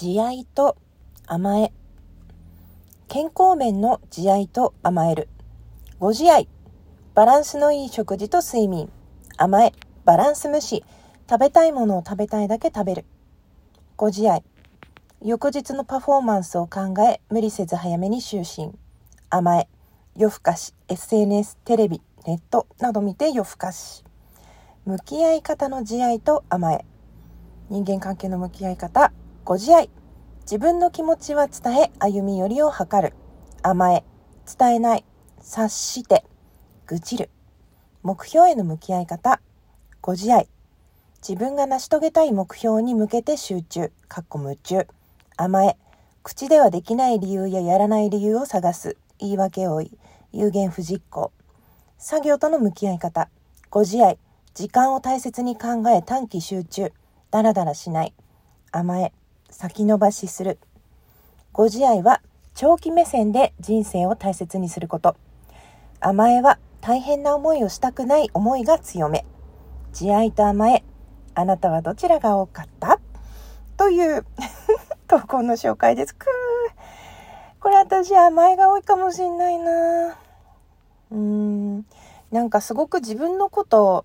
慈愛と甘え。健康面の慈愛と甘える。ご自愛。バランスのいい食事と睡眠。甘え。バランス無視。食べたいものを食べたいだけ食べる。ご自愛。翌日のパフォーマンスを考え無理せず早めに就寝。甘え。夜更かし。SNS テレビネットなど見て夜更かし。向き合い方の慈愛と甘え。人間関係の向き合い方。ご自愛。自分の気持ちは伝え歩み寄りを図る。甘え伝えない。察して愚痴る。目標への向き合い方。ご自愛。自分が成し遂げたい目標に向けて集中。かっこ夢中。甘え。口ではできない理由ややらない理由を探す。言い訳多い。有言不実行。作業との向き合い方。ご自愛。時間を大切に考え短期集中。ダラダラしない。甘え。先延ばしする。ご自愛は長期目線で人生を大切にすること。甘えは大変な思いをしたくない思いが強め。慈愛と甘えあなたはどちらが多かった？という 投稿の紹介です。くー。これ私甘えが多いかもしんないな。うーん。なんかすごく自分のこと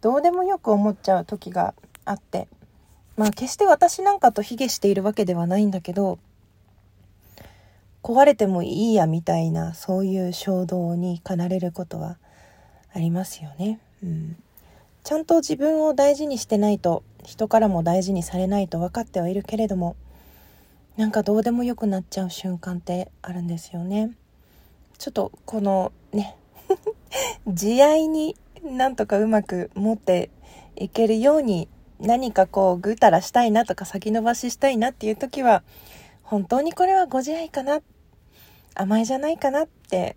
どうでもよく思っちゃう時があって。まあ決して私なんかと卑下しているわけではないんだけど壊れてもいいやみたいなそういう衝動に駆られることはありますよね。うん、ちゃんと自分を大事にしてないと人からも大事にされないと分かってはいるけれどもなんかどうでもよくなっちゃう瞬間ってあるんですよね。ちょっとこのね 慈愛になんとかうまく持っていけるように何かこうぐうたらしたいなとか先延ばししたいなっていう時は本当にこれはご自愛かな甘えじゃないかなって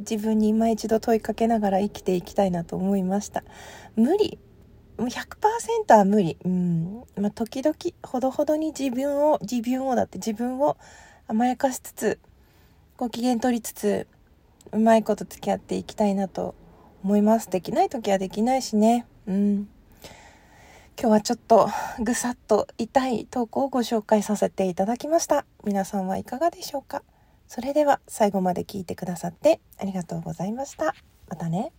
自分に今一度問いかけながら生きていきたいなと思いました。無理。100%は無理。うんまあ時々ほどほどに自分を自分をだって自分を甘やかしつつご機嫌取りつつうまいこと付き合っていきたいなと思います。できない時はできないしね。うん。今日はちょっとぐさっと痛い投稿をご紹介させていただきました。皆さんはいかがでしょうか？それでは最後まで聞いてくださってありがとうございました。またね。